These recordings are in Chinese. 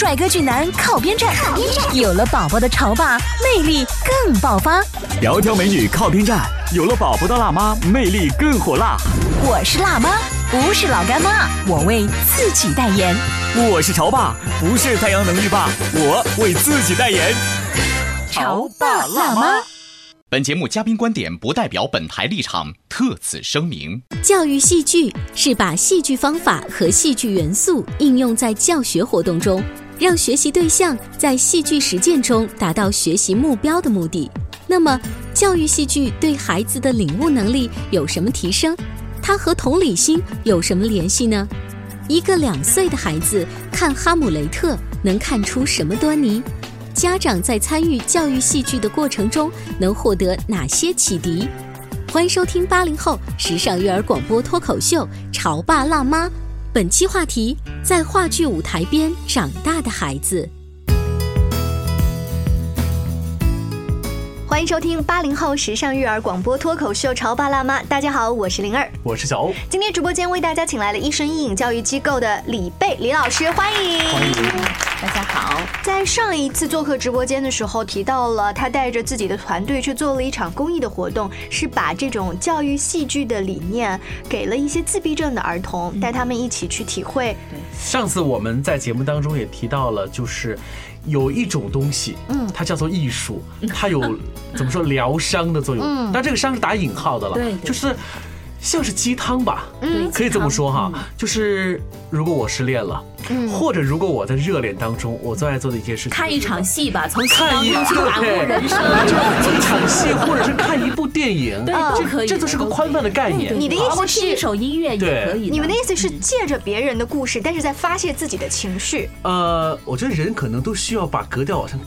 帅哥俊男靠边站，有了宝宝的潮爸魅力更爆发。窈窕美女靠边站，有了宝宝的辣妈魅力更火辣。我是辣妈，不是老干妈，我为自己代言。我是潮爸，不是太阳能浴霸，我为自己代言。潮爸辣妈。本节目嘉宾观点不代表本台立场，特此声明。教育戏剧是把戏剧方法和戏剧元素应用在教学活动中，让学习对象在戏剧实践中达到学习目标的目的。那么，教育戏剧对孩子的领悟能力有什么提升？它和同理心有什么联系呢？一个两岁的孩子看《哈姆雷特》能看出什么端倪？家长在参与教育戏剧的过程中能获得哪些启迪？欢迎收听八零后时尚育儿广播脱口秀《潮爸辣妈》，本期话题：在话剧舞台边长大的孩子。欢迎收听八零后时尚育儿广播脱口秀《潮爸辣妈》，大家好，我是灵儿，我是小欧。今天直播间为大家请来了一生一影教育机构的李贝李老师，欢迎。欢迎。大家好。在上一次做客直播间的时候，提到了他带着自己的团队去做了一场公益的活动，是把这种教育戏剧的理念给了一些自闭症的儿童，带他们一起去体会。上次我们在节目当中也提到了，就是有一种东西，嗯，它叫做艺术，它有怎么说疗伤的作用，嗯，但这个伤是打引号的了，对，就是像是鸡汤吧，嗯，可以这么说哈，就是如果我失恋了，嗯，或者如果我在热恋当中，我最爱做的一件事情，看一场戏吧，从看一去感悟人生，一场戏，或者是看一部电影，对，这可以，这都是个宽泛的概念。你的意思是一首音乐也可以，你们的意思是借着别人的故事，但是在发泄自己的情绪。呃，我觉得人可能都需要把格调往上。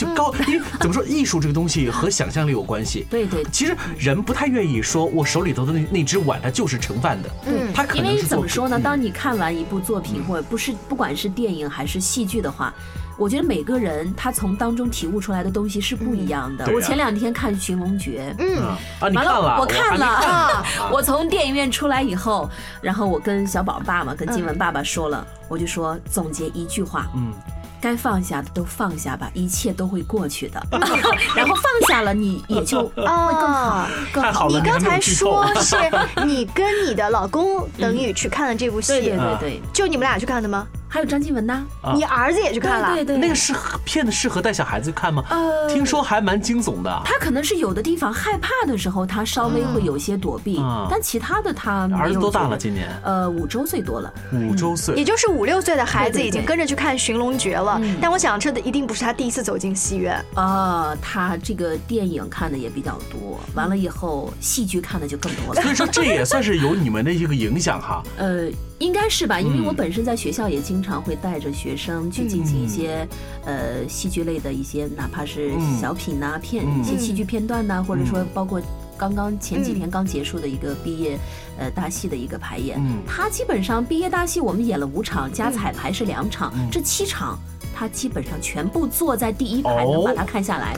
就高，因为怎么说，艺术这个东西和想象力有关系。对对，其实人不太愿意说，我手里头的那那只碗，它就是盛饭的。嗯，它可能因为怎么说呢？当你看完一部作品，或者不是，不管是电影还是戏剧的话，我觉得每个人他从当中体悟出来的东西是不一样的。我前两天看《寻龙诀》，嗯，啊，你看了？我看了。我从电影院出来以后，然后我跟小宝爸爸、跟金文爸爸说了，我就说总结一句话，嗯。该放下的都放下吧，一切都会过去的。然后放下了，你也就 会更好，更好。你刚才说是你跟你的老公等于去看了这部戏，对对对对，就你们俩去看的吗？还有张静雯呢，你儿子也去看了，对对，那个适合片子适合带小孩子看吗？呃，听说还蛮惊悚的。他可能是有的地方害怕的时候，他稍微会有些躲避，但其他的他儿子多大了？今年呃五周岁多了，五周岁，也就是五六岁的孩子已经跟着去看《寻龙诀》了。但我想这的一定不是他第一次走进戏院啊，他这个电影看的也比较多，完了以后戏剧看的就更多了。所以说这也算是有你们的一个影响哈。呃。应该是吧，因为我本身在学校也经常会带着学生去进行一些，呃，戏剧类的一些，哪怕是小品呐、片一些戏剧片段呐，或者说包括刚刚前几天刚结束的一个毕业，呃，大戏的一个排演。他基本上毕业大戏我们演了五场，加彩排是两场，这七场。他基本上全部坐在第一排，能把它看下来。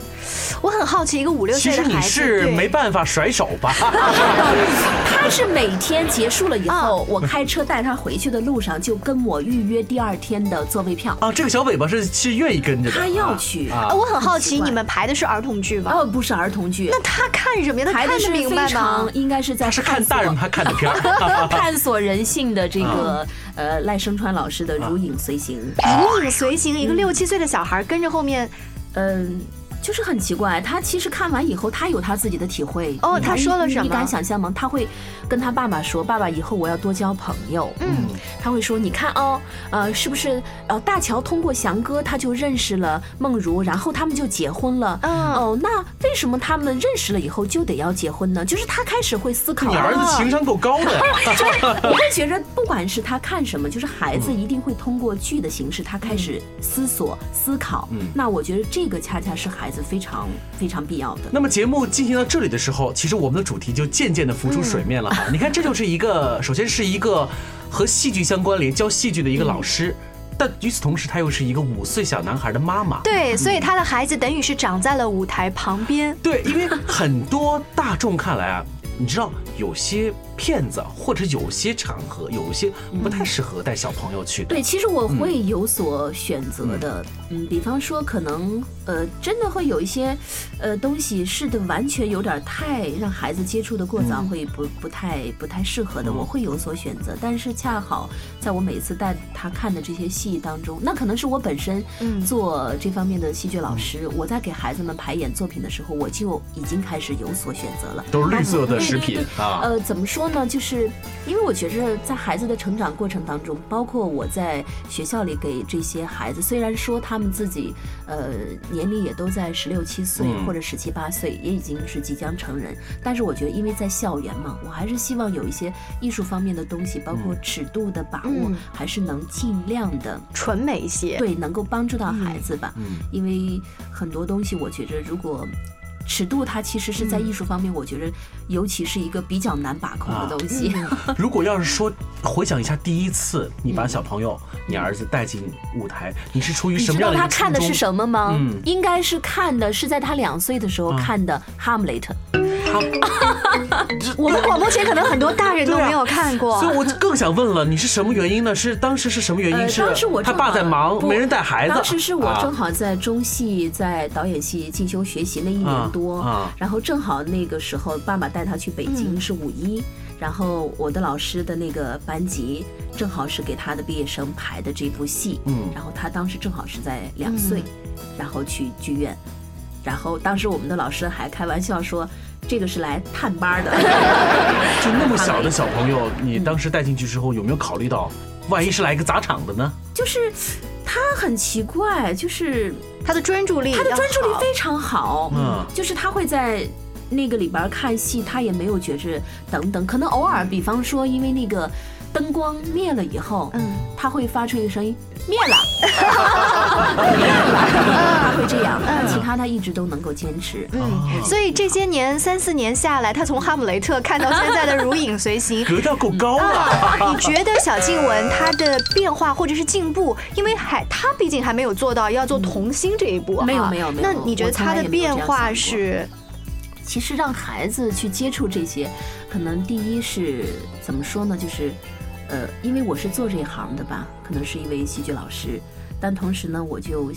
我很好奇，一个五六岁的孩子，其实你是没办法甩手吧？他是每天结束了以后，我开车带他回去的路上，就跟我预约第二天的座位票。啊，这个小尾巴是是愿意跟着。他要去啊！我很好奇，你们排的是儿童剧吗？哦，不是儿童剧。那他看什么呀？他看的是非常应该是在是看大人他看的片儿，探索人性的这个呃赖声川老师的《如影随形》。如影随形，一个六七岁的小孩。跟着后面，嗯，就是很奇怪。他其实看完以后，他有他自己的体会。哦，他说了什么？你敢想象吗？他会跟他爸爸说：“爸爸，以后我要多交朋友。”嗯，他会说：“你看哦，呃，是不是？呃，大乔通过翔哥，他就认识了梦如，然后他们就结婚了。嗯哦，那为什么他们认识了以后就得要结婚呢？就是他开始会思考。你儿子情商够高的呀！我会觉得，不管是他看什么，就是孩子一定会通过剧的形式，他开始思索、思考。嗯那我觉得这个恰恰是孩子非常非常必要的。那么节目进行到这里的时候，其实我们的主题就渐渐的浮出水面了哈。你看，这就是一个，首先是一个和戏剧相关联、教戏剧的一个老师。但与此同时，她又是一个五岁小男孩的妈妈。对，所以他的孩子等于是长在了舞台旁边。对，因为很多大众看来啊，你知道有些。骗子或者有些场合有些不太适合带小朋友去。对，其实我会有所选择的。嗯，比方说可能呃，真的会有一些呃东西是的，完全有点太让孩子接触的过早，会不不太不太适合的，我会有所选择。但是恰好在我每次带他看的这些戏当中，那可能是我本身做这方面的戏剧老师，我在给孩子们排演作品的时候，我就已经开始有所选择了。都是绿色的食品啊。呃，怎么说？说呢，就是因为我觉着在孩子的成长过程当中，包括我在学校里给这些孩子，虽然说他们自己呃年龄也都在十六七岁或者十七八岁，也已经是即将成人，但是我觉得因为在校园嘛，我还是希望有一些艺术方面的东西，包括尺度的把握，还是能尽量的纯美一些，对，能够帮助到孩子吧。嗯，因为很多东西，我觉着如果。尺度它其实是在艺术方面，我觉得尤其是一个比较难把控的东西。如果要是说回想一下第一次你把小朋友、你儿子带进舞台，你是出于什么样的？你知道他看的是什么吗？嗯，应该是看的是在他两岁的时候看的《哈姆雷特》。我们广播前可能很多大人都没有看过，所以我更想问了，你是什么原因呢？是当时是什么原因？是当时我他爸在忙，没人带孩子。当时是我正好在中戏在导演系进修学习那一年多，然后正好那个时候爸爸带他去北京是五一，然后我的老师的那个班级正好是给他的毕业生排的这部戏，嗯，然后他当时正好是在两岁，然后去剧院，然后当时我们的老师还开玩笑说。这个是来探班的，就那么小的小朋友，你当时带进去之后，有没有考虑到，万一是来一个砸场的呢？就是他很奇怪，就是他的专注力，他的专注力非常好，嗯，就是他会在那个里边看戏，他也没有觉着等等，可能偶尔，比方说因为那个灯光灭了以后，嗯，他会发出一个声音。灭了，他会这样，其他他一直都能够坚持。嗯，所以这些年三四年下来，他从哈姆雷特看到现在的如影随形，格调够高了。你觉得小静雯她的变化或者是进步，因为还她毕竟还没有做到要做童星这一步，没有没有没有。那你觉得她的变化是？其实让孩子去接触这些，可能第一是怎么说呢？就是。呃，因为我是做这一行的吧，可能是一位戏剧老师，但同时呢，我就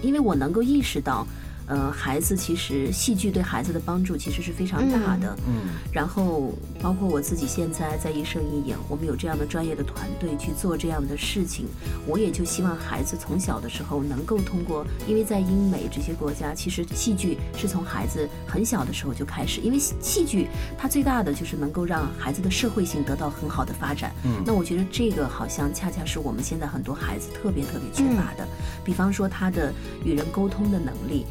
因为我能够意识到。呃，孩子其实戏剧对孩子的帮助其实是非常大的。嗯，然后包括我自己现在在一生一影，我们有这样的专业的团队去做这样的事情，我也就希望孩子从小的时候能够通过，因为在英美这些国家，其实戏剧是从孩子很小的时候就开始，因为戏剧它最大的就是能够让孩子的社会性得到很好的发展。嗯，那我觉得这个好像恰恰是我们现在很多孩子特别特别缺乏的，比方说他的与人沟通的能力。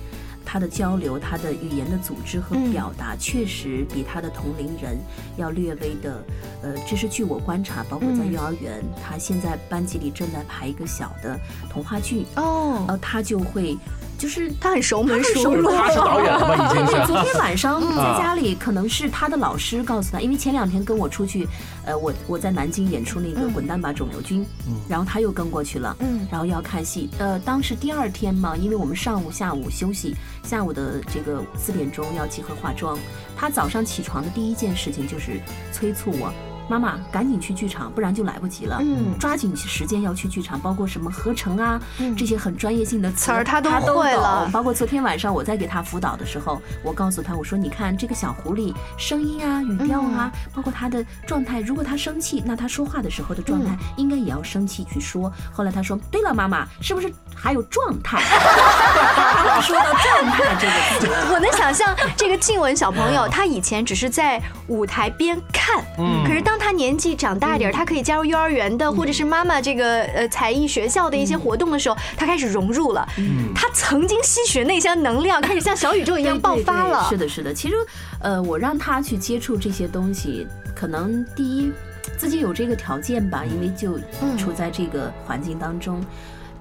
他的交流，他的语言的组织和表达，确实比他的同龄人要略微的，呃，这是据我观察，包括在幼儿园，他现在班级里正在排一个小的童话剧。哦，呃，他就会。就是他很熟门熟路，他是导演吧？已经是。昨天晚上在家里，可能是他的老师告诉他，因为前两天跟我出去，呃，我我在南京演出那个《滚蛋吧肿瘤君》，然后他又跟过去了，嗯，然后要看戏。呃，当时第二天嘛，因为我们上午、下午休息，下午的这个四点钟要集合化妆，他早上起床的第一件事情就是催促我。妈妈，赶紧去剧场，不然就来不及了。嗯，抓紧时间要去剧场，包括什么合成啊，这些很专业性的词儿，他都会了。包括昨天晚上我在给他辅导的时候，我告诉他，我说你看这个小狐狸声音啊、语调啊，包括他的状态，如果他生气，那他说话的时候的状态应该也要生气去说。后来他说，对了，妈妈，是不是还有状态？说到状态这个，我能想象这个静文小朋友，他以前只是在舞台边看，嗯，可是当他年纪长大一点，他可以加入幼儿园的，或者是妈妈这个呃才艺学校的一些活动的时候，他开始融入了。他曾经吸取的那些能量，开始像小宇宙一样 爆发了。是的，是的。其实，呃，我让他去接触这些东西，可能第一自己有这个条件吧，因为就处在这个环境当中。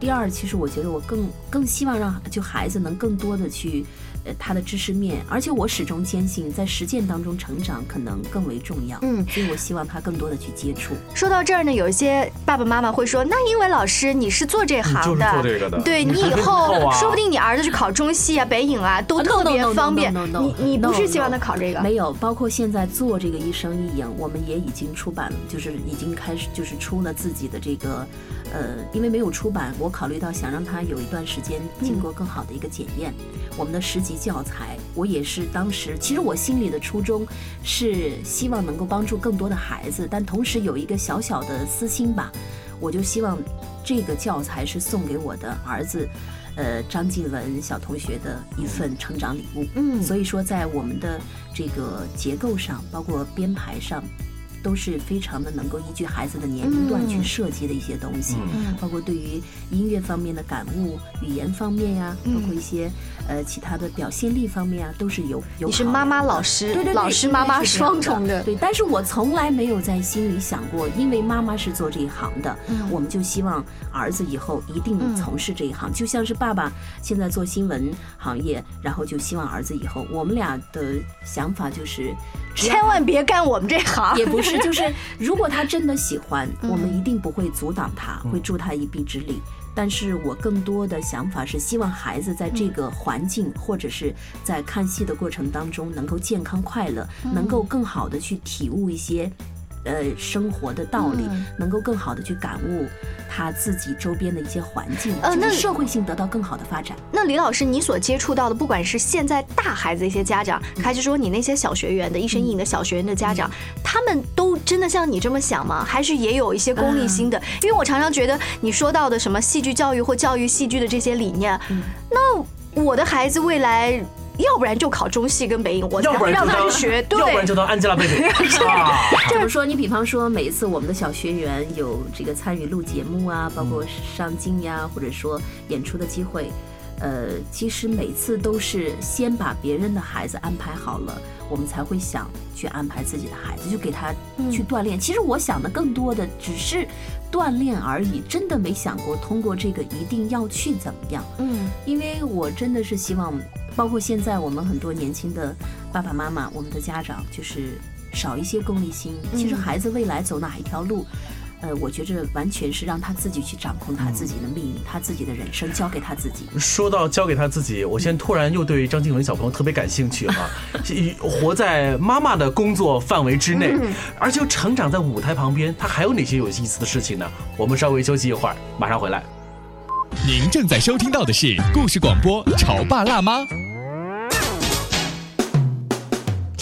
第二，其实我觉得我更更希望让就孩子能更多的去。他的知识面，而且我始终坚信，在实践当中成长可能更为重要。嗯，所以我希望他更多的去接触。说到这儿呢，有一些爸爸妈妈会说：“那因为老师你是做这行的，做这个的，对你以后说不定你儿子去考中戏啊、北影啊，都特别方便。你你不是希望他考这个？没有，包括现在做这个一生一影，我们也已经出版了，就是已经开始就是出了自己的这个，呃，因为没有出版，我考虑到想让他有一段时间经过更好的一个检验，我们的十级。教材，我也是当时，其实我心里的初衷是希望能够帮助更多的孩子，但同时有一个小小的私心吧，我就希望这个教材是送给我的儿子，呃，张静文小同学的一份成长礼物。嗯，所以说在我们的这个结构上，包括编排上。都是非常的能够依据孩子的年龄段去设计的一些东西，包括对于音乐方面的感悟、语言方面呀，包括一些呃其他的表现力方面啊，都是有有。你是妈妈老师，对对，老师妈妈双重的。对，但是我从来没有在心里想过，因为妈妈是做这一行的，我们就希望儿子以后一定从事这一行，就像是爸爸现在做新闻行业，然后就希望儿子以后，我们俩的想法就是。千万别干我们这行，也不是，就是如果他真的喜欢，我们一定不会阻挡他，会助他一臂之力。但是我更多的想法是，希望孩子在这个环境或者是在看戏的过程当中，能够健康快乐，能够更好的去体悟一些。呃，生活的道理能够更好的去感悟他自己周边的一些环境，呃，那社会性得到更好的发展。那李老师，你所接触到的，不管是现在大孩子一些家长，还是说你那些小学员的一身一影的小学员的家长，他们都真的像你这么想吗？还是也有一些功利心的？因为我常常觉得你说到的什么戏剧教育或教育戏剧的这些理念，那我的孩子未来。要不然就考中戏跟北影，我让他去学，对 要不然就当 Angelababy。就是。说，你比方说，每一次我们的小学员有这个参与录节目啊，包括上镜呀，或者说演出的机会，呃，其实每次都是先把别人的孩子安排好了，我们才会想去安排自己的孩子，就给他去锻炼。其实我想的更多的只是锻炼而已，真的没想过通过这个一定要去怎么样。嗯，因为我真的是希望。包括现在我们很多年轻的爸爸妈妈，我们的家长就是少一些功利心。其实孩子未来走哪一条路，呃，我觉着完全是让他自己去掌控他自己的命运，他自己的人生交给他自己。说到交给他自己，我现在突然又对张静文小朋友特别感兴趣哈，活在妈妈的工作范围之内，而且又成长在舞台旁边，他还有哪些有意思的事情呢？我们稍微休息一会儿，马上回来。您正在收听到的是故事广播《潮爸辣妈》。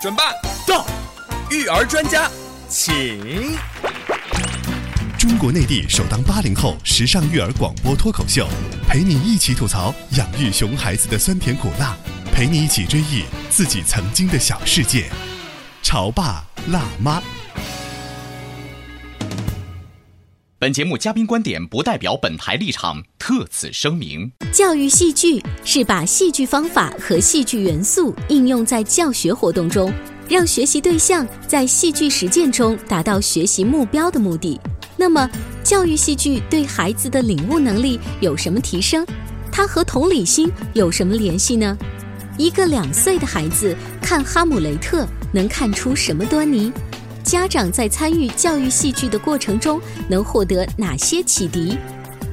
准备到，育儿专家，请。中国内地首档八零后时尚育儿广播脱口秀，陪你一起吐槽养育熊孩子的酸甜苦辣，陪你一起追忆自己曾经的小世界。潮爸辣妈。本节目嘉宾观点不代表本台立场，特此声明。教育戏剧是把戏剧方法和戏剧元素应用在教学活动中，让学习对象在戏剧实践中达到学习目标的目的。那么，教育戏剧对孩子的领悟能力有什么提升？它和同理心有什么联系呢？一个两岁的孩子看《哈姆雷特》能看出什么端倪？家长在参与教育戏剧的过程中能获得哪些启迪？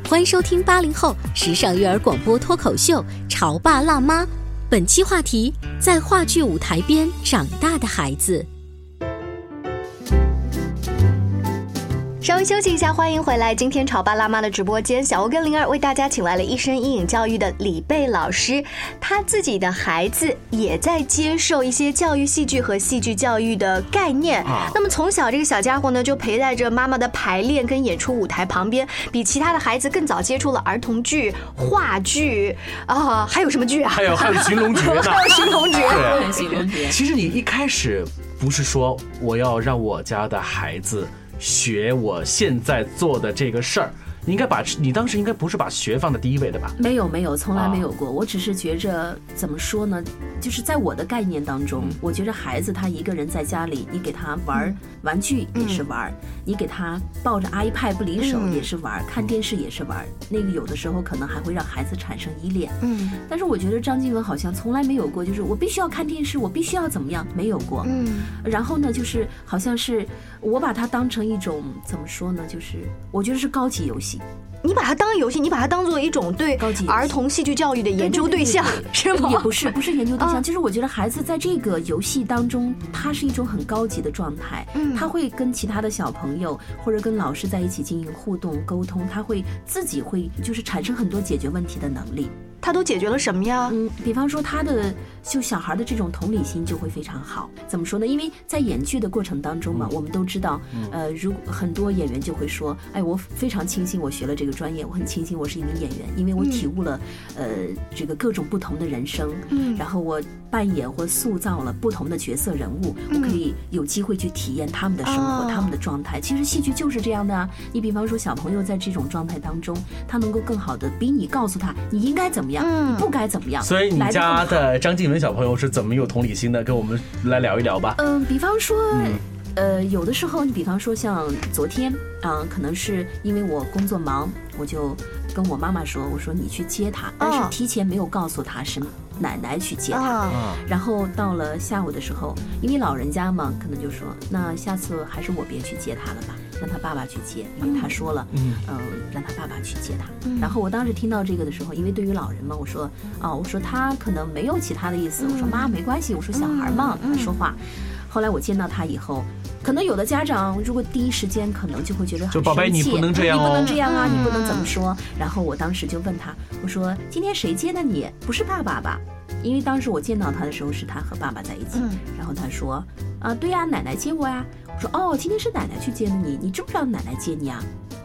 欢迎收听八零后时尚育儿广播脱口秀《潮爸辣妈》，本期话题：在话剧舞台边长大的孩子。稍微休息一下，欢迎回来。今天潮爸辣妈的直播间，小欧跟灵儿为大家请来了一生阴影教育的李贝老师，他自己的孩子也在接受一些教育戏剧和戏剧教育的概念。那么从小这个小家伙呢，就陪在着妈妈的排练跟演出舞台旁边，比其他的孩子更早接触了儿童剧、话剧啊，还有什么剧啊？还有还有寻龙诀呢，还有寻龙诀。对，寻龙诀。其实你一开始不是说我要让我家的孩子。学我现在做的这个事儿。你应该把你当时应该不是把学放在第一位的吧？没有没有，从来没有过。我只是觉着怎么说呢？就是在我的概念当中，我觉着孩子他一个人在家里，你给他玩玩具也是玩，你给他抱着 iPad 不离手也是玩，看电视也是玩。那个有的时候可能还会让孩子产生依恋。嗯。但是我觉得张静文好像从来没有过，就是我必须要看电视，我必须要怎么样，没有过。嗯。然后呢，就是好像是我把它当成一种怎么说呢？就是我觉得是高级游戏。你把它当游戏，你把它当做一种对儿童戏剧教育的研究对象，是吗？也不是，不是研究对象。其实我觉得孩子在这个游戏当中，他是一种很高级的状态。嗯，他会跟其他的小朋友或者跟老师在一起进行互动沟通，他会自己会就是产生很多解决问题的能力。他都解决了什么呀？嗯，比方说他的就小孩的这种同理心就会非常好。怎么说呢？因为在演剧的过程当中嘛，我们都知道，呃，如很多演员就会说，哎，我非常庆幸我学了这个专业，我很庆幸我是一名演员，因为我体悟了，呃，这个各种不同的人生，嗯，然后我扮演或塑造了不同的角色人物，我可以有机会去体验他们的生活，他们的状态。其实戏剧就是这样的啊。你比方说小朋友在这种状态当中，他能够更好的比你告诉他你应该怎么。样？你，不该怎么样？所以你家的张静文小朋友是怎么有同理心的？跟我们来聊一聊吧。嗯，比方说，呃，有的时候，你比方说像昨天，啊，可能是因为我工作忙，我就跟我妈妈说，我说你去接她，但是提前没有告诉她是奶奶去接他。然后到了下午的时候，因为老人家嘛，可能就说，那下次还是我别去接她了吧。让他爸爸去接，因为他说了，嗯，让他爸爸去接他。然后我当时听到这个的时候，因为对于老人嘛，我说，啊，我说他可能没有其他的意思。我说妈没关系，我说小孩嘛，他说话。后来我见到他以后，可能有的家长如果第一时间可能就会觉得很生气，你不能这样，你不能这样啊，你不能怎么说。然后我当时就问他，我说今天谁接的你？不是爸爸吧？因为当时我见到他的时候是他和爸爸在一起。然后他说，啊，对呀，奶奶接我呀。我说哦，今天是奶奶去接的你，你知不知道奶奶接你啊？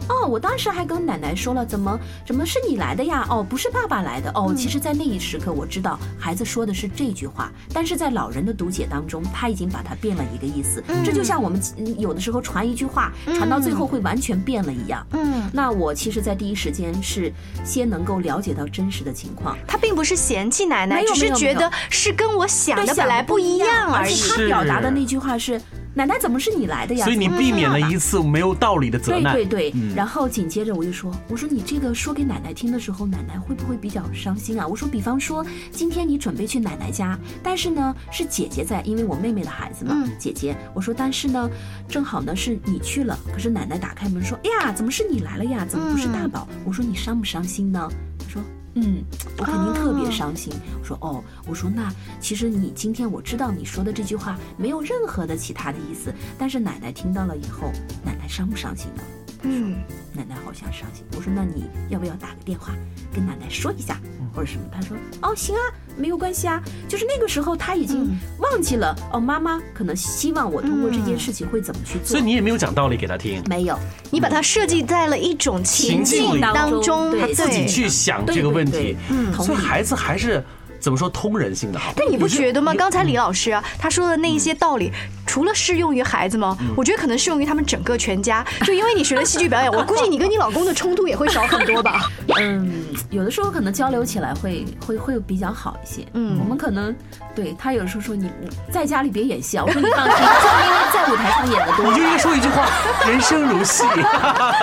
哦，我当时还跟奶奶说了，怎么怎么是你来的呀？哦，不是爸爸来的哦。其实，在那一时刻，我知道孩子说的是这句话，但是在老人的读解当中，他已经把它变了一个意思。这就像我们有的时候传一句话，传到最后会完全变了一样。嗯，那我其实，在第一时间是先能够了解到真实的情况。他并不是嫌弃奶奶，只是觉得是跟我想的本来不一样而已。他表达的那句话是。奶奶怎么是你来的呀？所以你避免了一次没有道理的责难。对对对，然后紧接着我就说，我说你这个说给奶奶听的时候，奶奶会不会比较伤心啊？我说，比方说今天你准备去奶奶家，但是呢是姐姐在，因为我妹妹的孩子嘛，姐姐。我说，但是呢，正好呢是你去了，可是奶奶打开门说，哎呀，怎么是你来了呀？怎么不是大宝？我说你伤不伤心呢？她说。嗯，我肯定特别伤心。我说哦，我说那其实你今天我知道你说的这句话没有任何的其他的意思，但是奶奶听到了以后，奶奶伤不伤心呢？嗯，奶奶好像伤心。我说那你要不要打个电话跟奶奶说一下，或者什么？他说哦行啊，没有关系啊。就是那个时候他已经忘记了哦，妈妈可能希望我通过这件事情会怎么去做。所以你也没有讲道理给他听，没有，你把它设计在了一种情境当中，他自己去想这个问题。嗯，所以孩子还是。怎么说通人性的好？但你不觉得吗？刚才李老师他说的那一些道理，除了适用于孩子吗？我觉得可能适用于他们整个全家。就因为你学了戏剧表演，我估计你跟你老公的冲突也会少很多吧？嗯，有的时候可能交流起来会会会比较好一些。嗯，我们可能对他有时候说你在家里别演戏啊，我说你放心，就因为在舞台上演的多。你就应该说一句话：人生如戏。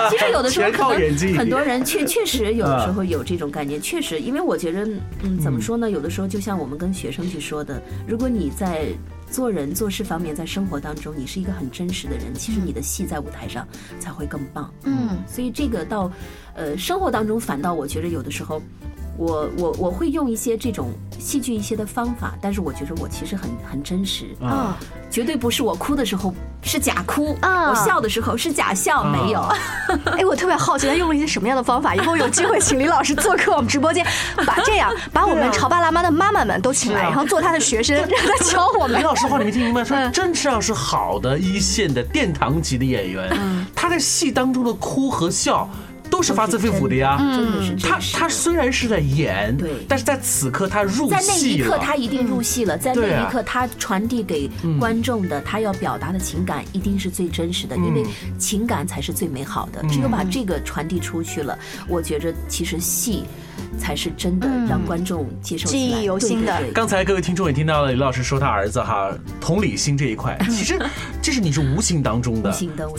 其实有的时候可能很多人确确实有的时候有这种概念，确实，因为我觉得，嗯，怎么说呢？有的。时候就像我们跟学生去说的，如果你在做人做事方面，在生活当中你是一个很真实的人，其实你的戏在舞台上才会更棒。嗯，所以这个到，呃，生活当中反倒我觉得有的时候。我我我会用一些这种戏剧一些的方法，但是我觉得我其实很很真实啊，绝对不是我哭的时候是假哭啊，我笑的时候是假笑，没有。哎，我特别好奇他用了一些什么样的方法，以后有机会请李老师做客我们直播间，把这样把我们潮爸辣妈的妈妈们都请来，然后做他的学生，让他教我们。李老师话你没听明白？说真是要是好的一线的殿堂级的演员，他在戏当中的哭和笑。都是发自肺腑的呀，真的是。他他虽然是在演，对，但是在此刻他入戏了。在那一刻他一定入戏了，在那一刻他传递给观众的，他要表达的情感一定是最真实的，因为情感才是最美好的。只有把这个传递出去了，我觉着其实戏才是真的让观众接受记忆犹新的。刚才各位听众也听到了李老师说他儿子哈同理心这一块，其实这是你是无形当中的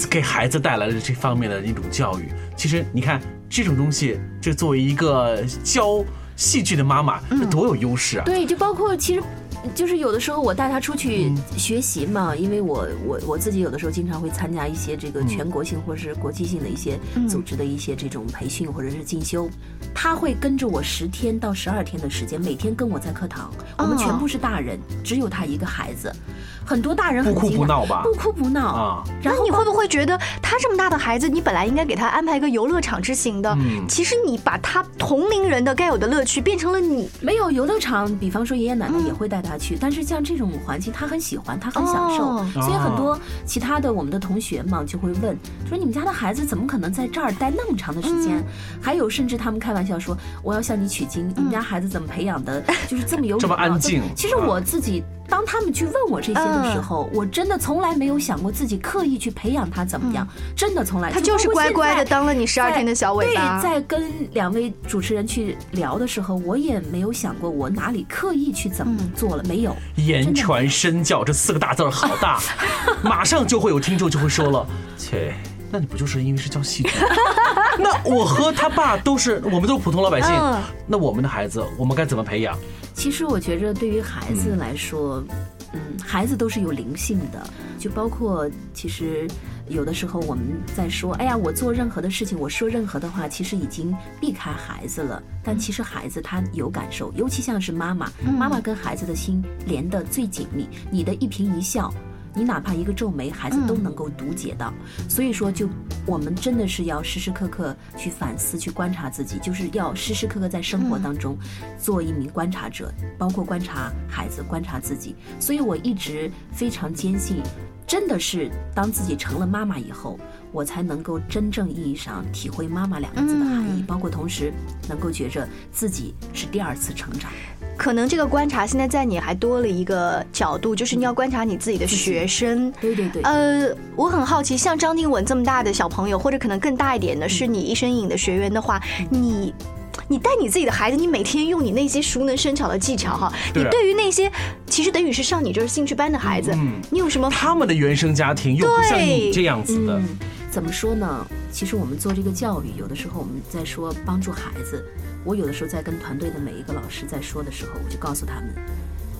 给孩子带来的这方面的一种教育。其实你看这种东西，这作为一个教戏剧的妈妈，这多有优势啊！对，就包括其实。就是有的时候我带他出去学习嘛，因为我我我自己有的时候经常会参加一些这个全国性或者是国际性的一些组织的一些这种培训或者是进修，他会跟着我十天到十二天的时间，每天跟我在课堂，我们全部是大人，只有他一个孩子，很多大人不哭不闹吧？不哭不闹。啊。然后你会不会觉得他这么大的孩子，你本来应该给他安排一个游乐场之行的，其实你把他同龄人的该有的乐趣变成了你。没有游乐场，比方说爷爷奶奶也会带他。去，但是像这种环境，他很喜欢，他很享受，所以很多其他的我们的同学嘛，就会问说：“你们家的孩子怎么可能在这儿待那么长的时间？”还有，甚至他们开玩笑说：“我要向你取经，你们家孩子怎么培养的，就是这么有这么安静？”其实我自己。当他们去问我这些的时候，我真的从来没有想过自己刻意去培养他怎么样，真的从来。他就是乖乖的当了你十二天的小尾巴。对，在跟两位主持人去聊的时候，我也没有想过我哪里刻意去怎么做了，没有。言传身教这四个大字好大，马上就会有听众就会说了，切，那你不就是因为是教戏剧？那我和他爸都是，我们都是普通老百姓，那我们的孩子，我们该怎么培养？其实我觉着，对于孩子来说，嗯，孩子都是有灵性的，就包括其实有的时候我们在说，哎呀，我做任何的事情，我说任何的话，其实已经避开孩子了。但其实孩子他有感受，尤其像是妈妈，妈妈跟孩子的心连得最紧密，你的一颦一笑。你哪怕一个皱眉，孩子都能够读解到。所以说，就我们真的是要时时刻刻去反思、去观察自己，就是要时时刻刻在生活当中做一名观察者，包括观察孩子、观察自己。所以我一直非常坚信，真的是当自己成了妈妈以后，我才能够真正意义上体会“妈妈”两个字的含义，包括同时能够觉着自己是第二次成长。可能这个观察现在在你还多了一个角度，就是你要观察你自己的学生。对对对。呃，我很好奇，像张定文这么大的小朋友，或者可能更大一点的，是你一身影的学员的话，你，你带你自己的孩子，你每天用你那些熟能生巧的技巧哈，你对于那些其实等于是上你就是兴趣班的孩子，你有什么？他们的原生家庭又不像你这样子的。怎么说呢？其实我们做这个教育，有的时候我们在说帮助孩子。我有的时候在跟团队的每一个老师在说的时候，我就告诉他们，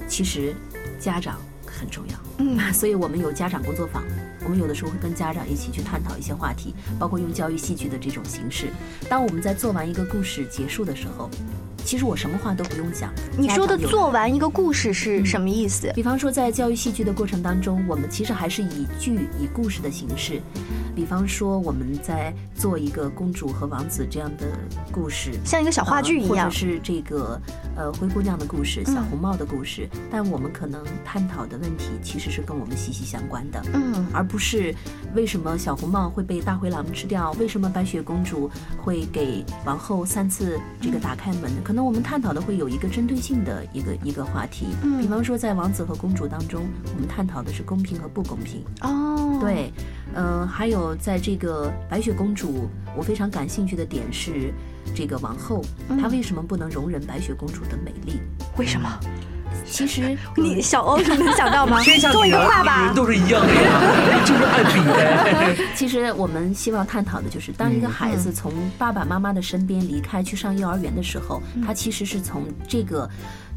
其实家长很重要。嗯，所以我们有家长工作坊，我们有的时候会跟家长一起去探讨一些话题，包括用教育戏剧的这种形式。当我们在做完一个故事结束的时候，其实我什么话都不用讲。你说的做完一个故事是什么意思？比方说在教育戏剧的过程当中，我们其实还是以剧以故事的形式。比方说，我们在做一个公主和王子这样的故事，像一个小话剧一样，或者是这个呃灰姑娘的故事、小红帽的故事。但我们可能探讨的问题其实是跟我们息息相关的，嗯，而不是为什么小红帽会被大灰狼吃掉，为什么白雪公主会给王后三次这个打开门？可能我们探讨的会有一个针对性的一个一个话题。嗯，比方说在王子和公主当中，我们探讨的是公平和不公平。哦，对。嗯，还有在这个白雪公主，我非常感兴趣的点是，这个王后她为什么不能容忍白雪公主的美丽？为什么？其实你小欧能想到吗？天下女人都是一样的，就是爱比的。其实我们希望探讨的就是，当一个孩子从爸爸妈妈的身边离开去上幼儿园的时候，他其实是从这个。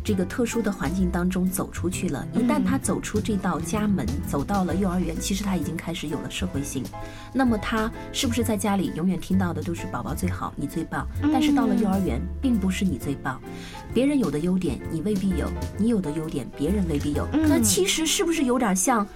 这个特殊的环境当中走出去了。一旦他走出这道家门，走到了幼儿园，其实他已经开始有了社会性。那么他是不是在家里永远听到的都是宝宝最好，你最棒？但是到了幼儿园，并不是你最棒，别人有的优点你未必有，你有的优点别人未必有。那其实是不是有点像？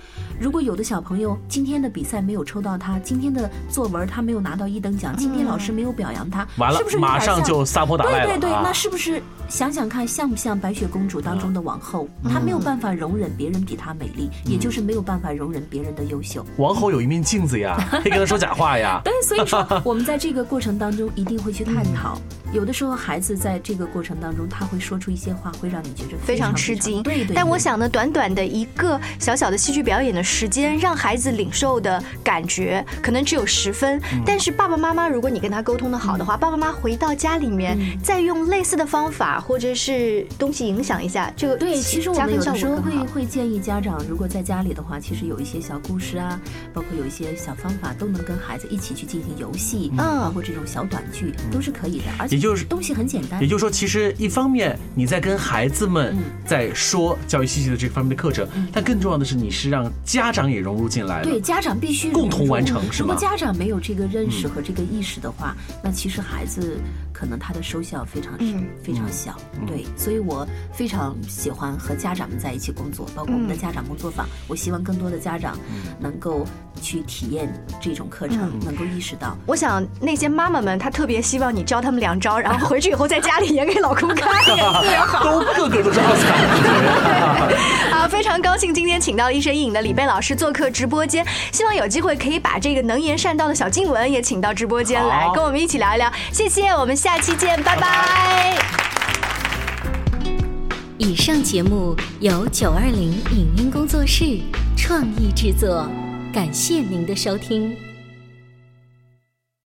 如果有的小朋友今天的比赛没有抽到他，今天的作文他没有拿到一等奖，今天老师没有表扬他，完了，是不是马上就撒泼打赖了？对对对，那是不是想想看，像不像白雪公主当中的王后？她没有办法容忍别人比她美丽，也就是没有办法容忍别人的优秀。王后有一面镜子呀，可以跟她说假话呀。对，所以说我们在这个过程当中一定会去探讨。有的时候孩子在这个过程当中，他会说出一些话，会让你觉得非常吃惊。对对。但我想呢，短短的一个小小的戏剧表演的时间，让孩子领受的感觉可能只有十分。但是爸爸妈妈，如果你跟他沟通的好的话，爸爸妈妈回到家里面，再用类似的方法或者是东西影响一下，这个对，其实我们有的时候会会建议家长，如果在家里的话，其实有一些小故事啊，包括有一些小方法，都能跟孩子一起去进行游戏，嗯，包括这种小短剧都是可以的，而且。就是东西很简单，也就是说，其实一方面你在跟孩子们在说教育信息的这方面的课程，但更重要的是你是让家长也融入进来。对，家长必须共同完成，是吗？如果家长没有这个认识和这个意识的话，那其实孩子可能他的收效非常非常小。对，所以我非常喜欢和家长们在一起工作，包括我们的家长工作坊。我希望更多的家长能够去体验这种课程，能够意识到。我想那些妈妈们，她特别希望你教他们两招。然后回去以后在家里演给老公看，都个个都是奥斯卡。好，非常高兴今天请到一身一影的李贝老师做客直播间，希望有机会可以把这个能言善道的小静雯也请到直播间来，跟我们一起聊一聊。谢谢，我们下期见，拜拜。以上节目由九二零影音工作室创意制作，感谢您的收听。